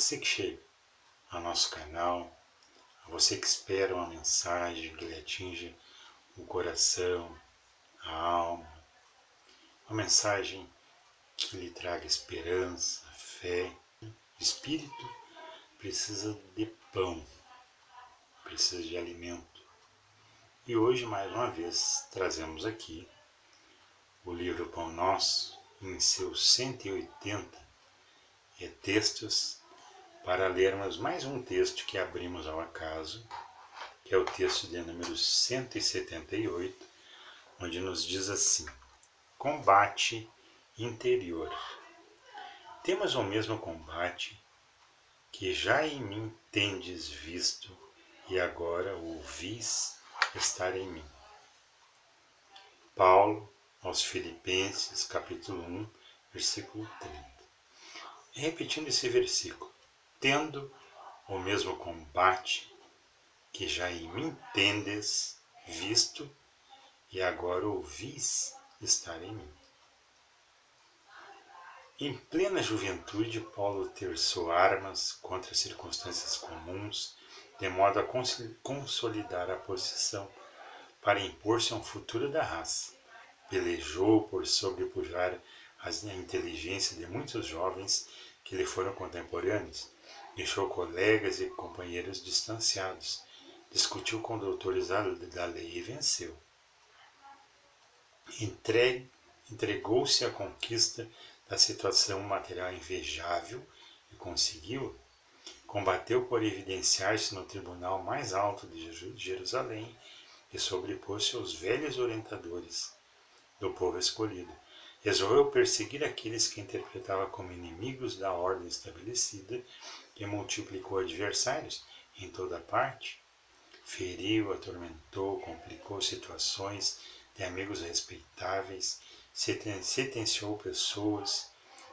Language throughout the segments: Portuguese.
Você que chega ao nosso canal, a você que espera uma mensagem que lhe atinja o coração, a alma, uma mensagem que lhe traga esperança, fé. O espírito precisa de pão, precisa de alimento. E hoje, mais uma vez, trazemos aqui o livro Pão Nosso, em seus 180 é, textos para lermos mais um texto que abrimos ao acaso, que é o texto de número 178, onde nos diz assim: Combate interior. Temos o mesmo combate que já em mim tendes visto e agora ouvis estar em mim. Paulo aos Filipenses, capítulo 1, versículo 30. E repetindo esse versículo, tendo o mesmo combate que já em mim tendes visto e agora ouvis estar em mim. Em plena juventude, Paulo terçou armas contra circunstâncias comuns, de modo a consolidar a posição para impor-se a um futuro da raça. Pelejou por sobrepujar a inteligência de muitos jovens que lhe foram contemporâneos, deixou colegas e companheiros distanciados, discutiu com doutores da lei e venceu. Entregou-se à conquista da situação material invejável e conseguiu. Combateu por evidenciar-se no tribunal mais alto de Jerusalém e sobrepôs-se aos velhos orientadores do povo escolhido. Resolveu perseguir aqueles que interpretava como inimigos da ordem estabelecida e multiplicou adversários em toda parte, feriu, atormentou, complicou situações de amigos respeitáveis, sentenciou pessoas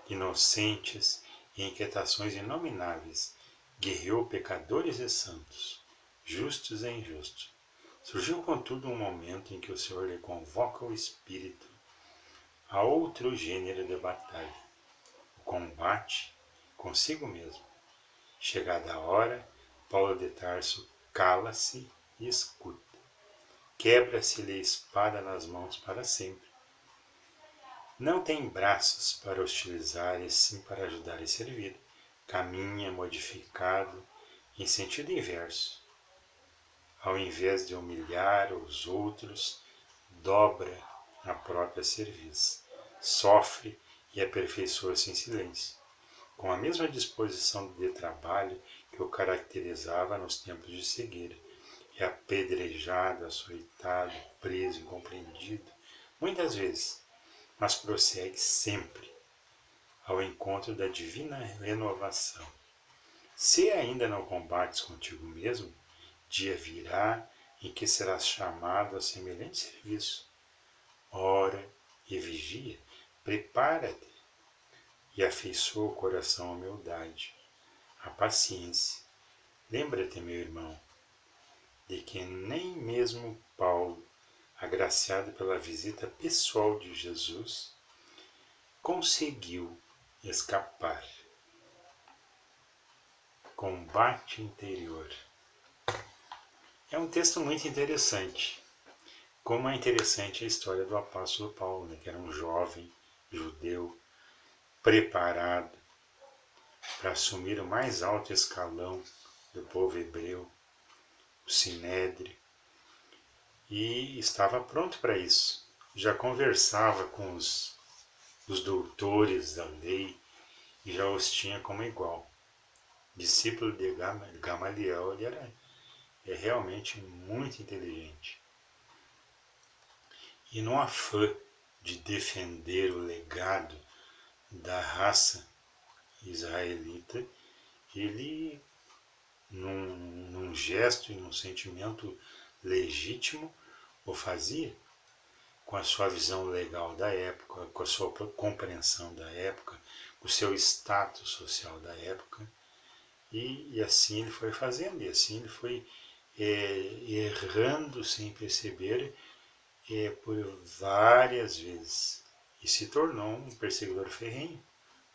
inocentes e inquietações inomináveis, guerreou pecadores e santos, justos e injustos. Surgiu, contudo, um momento em que o Senhor lhe convoca o espírito a outro gênero de batalha, o combate consigo mesmo. Chegada a hora, Paulo de Tarso cala-se e escuta. Quebra-se-lhe a espada nas mãos para sempre. Não tem braços para hostilizar e sim para ajudar e servir. Caminha modificado em sentido inverso. Ao invés de humilhar os outros, dobra a própria serviço. Sofre e aperfeiçoa-se em silêncio com a mesma disposição de trabalho que o caracterizava nos tempos de cegueira. É apedrejado, açoitado, preso, incompreendido, muitas vezes, mas prossegue sempre ao encontro da divina renovação. Se ainda não combates contigo mesmo, dia virá em que serás chamado a semelhante serviço. Ora e vigia, prepara-te e afeiçoa o coração à humildade, à paciência. Lembra-te, meu irmão, de que nem mesmo agraciado pela visita pessoal de Jesus, conseguiu escapar. Combate interior. É um texto muito interessante. Como é interessante a história do apóstolo Paulo, né, que era um jovem judeu preparado para assumir o mais alto escalão do povo hebreu, o Sinédrio, e estava pronto para isso. Já conversava com os, os doutores da lei e já os tinha como igual. Discípulo de Gamaliel, ele era é realmente muito inteligente. E no afã de defender o legado da raça israelita, ele, num, num gesto e num sentimento legítimo, o fazia. com a sua visão legal da época, com a sua compreensão da época, o seu status social da época. E, e assim ele foi fazendo, e assim ele foi é, errando sem perceber é, por várias vezes. E se tornou um perseguidor ferrenho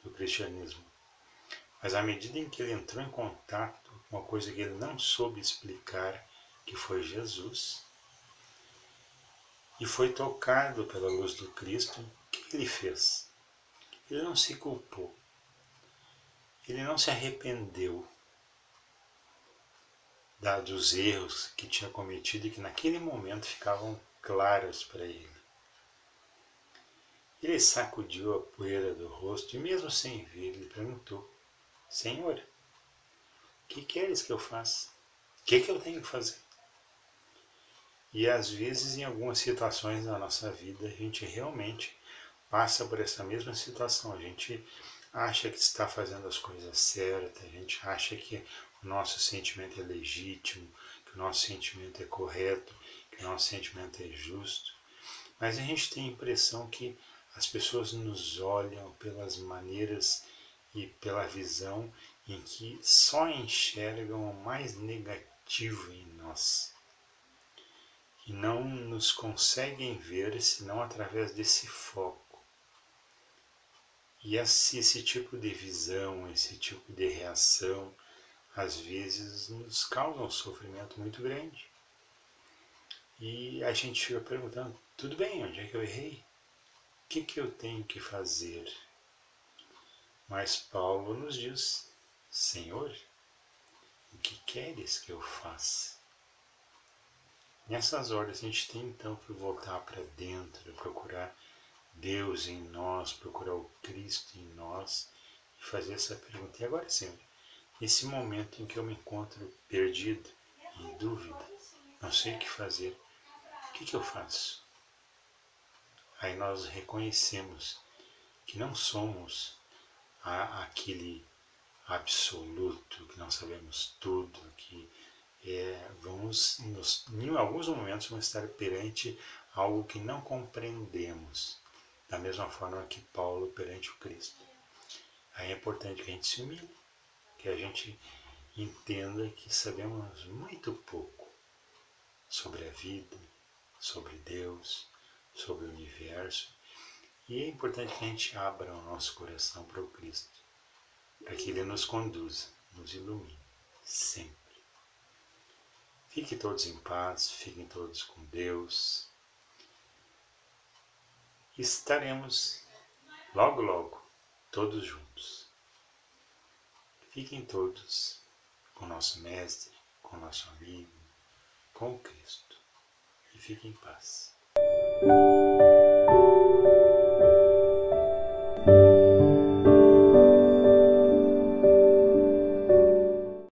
do cristianismo. Mas à medida em que ele entrou em contato com uma coisa que ele não soube explicar, que foi Jesus, e foi tocado pela luz do Cristo, o que ele fez? Ele não se culpou, ele não se arrependeu dos erros que tinha cometido e que naquele momento ficavam claros para ele. Ele sacudiu a poeira do rosto e, mesmo sem ver, ele perguntou: Senhor, o que queres que eu faça? O que, que eu tenho que fazer? E às vezes, em algumas situações da nossa vida, a gente realmente passa por essa mesma situação. A gente acha que está fazendo as coisas certas, a gente acha que o nosso sentimento é legítimo, que o nosso sentimento é correto, que o nosso sentimento é justo. Mas a gente tem a impressão que as pessoas nos olham pelas maneiras e pela visão em que só enxergam o mais negativo em nós e não nos conseguem ver senão através desse foco. E esse, esse tipo de visão, esse tipo de reação, às vezes nos causa um sofrimento muito grande. E a gente fica perguntando: tudo bem, onde é que eu errei? O que, que eu tenho que fazer? Mas Paulo nos diz: Senhor, o que queres que eu faça? Nessas horas a gente tem então que voltar para dentro, procurar Deus em nós, procurar o Cristo em nós e fazer essa pergunta. E agora, Senhor, nesse momento em que eu me encontro perdido, em dúvida, não sei o que fazer, o que, que eu faço? Aí nós reconhecemos que não somos a, aquele absoluto, que não sabemos tudo, que é, vamos, nos, em alguns momentos, vamos estar perante algo que não compreendemos, da mesma forma que Paulo perante o Cristo. Aí é importante que a gente se humilhe, que a gente entenda que sabemos muito pouco sobre a vida, sobre Deus, sobre o universo, e é importante que a gente abra o nosso coração para o Cristo, para que Ele nos conduza, nos ilumine, sempre. Fiquem todos em paz, fiquem todos com Deus. Estaremos logo, logo, todos juntos. Fiquem todos com nosso Mestre, com nosso amigo, com Cristo. E fiquem em paz.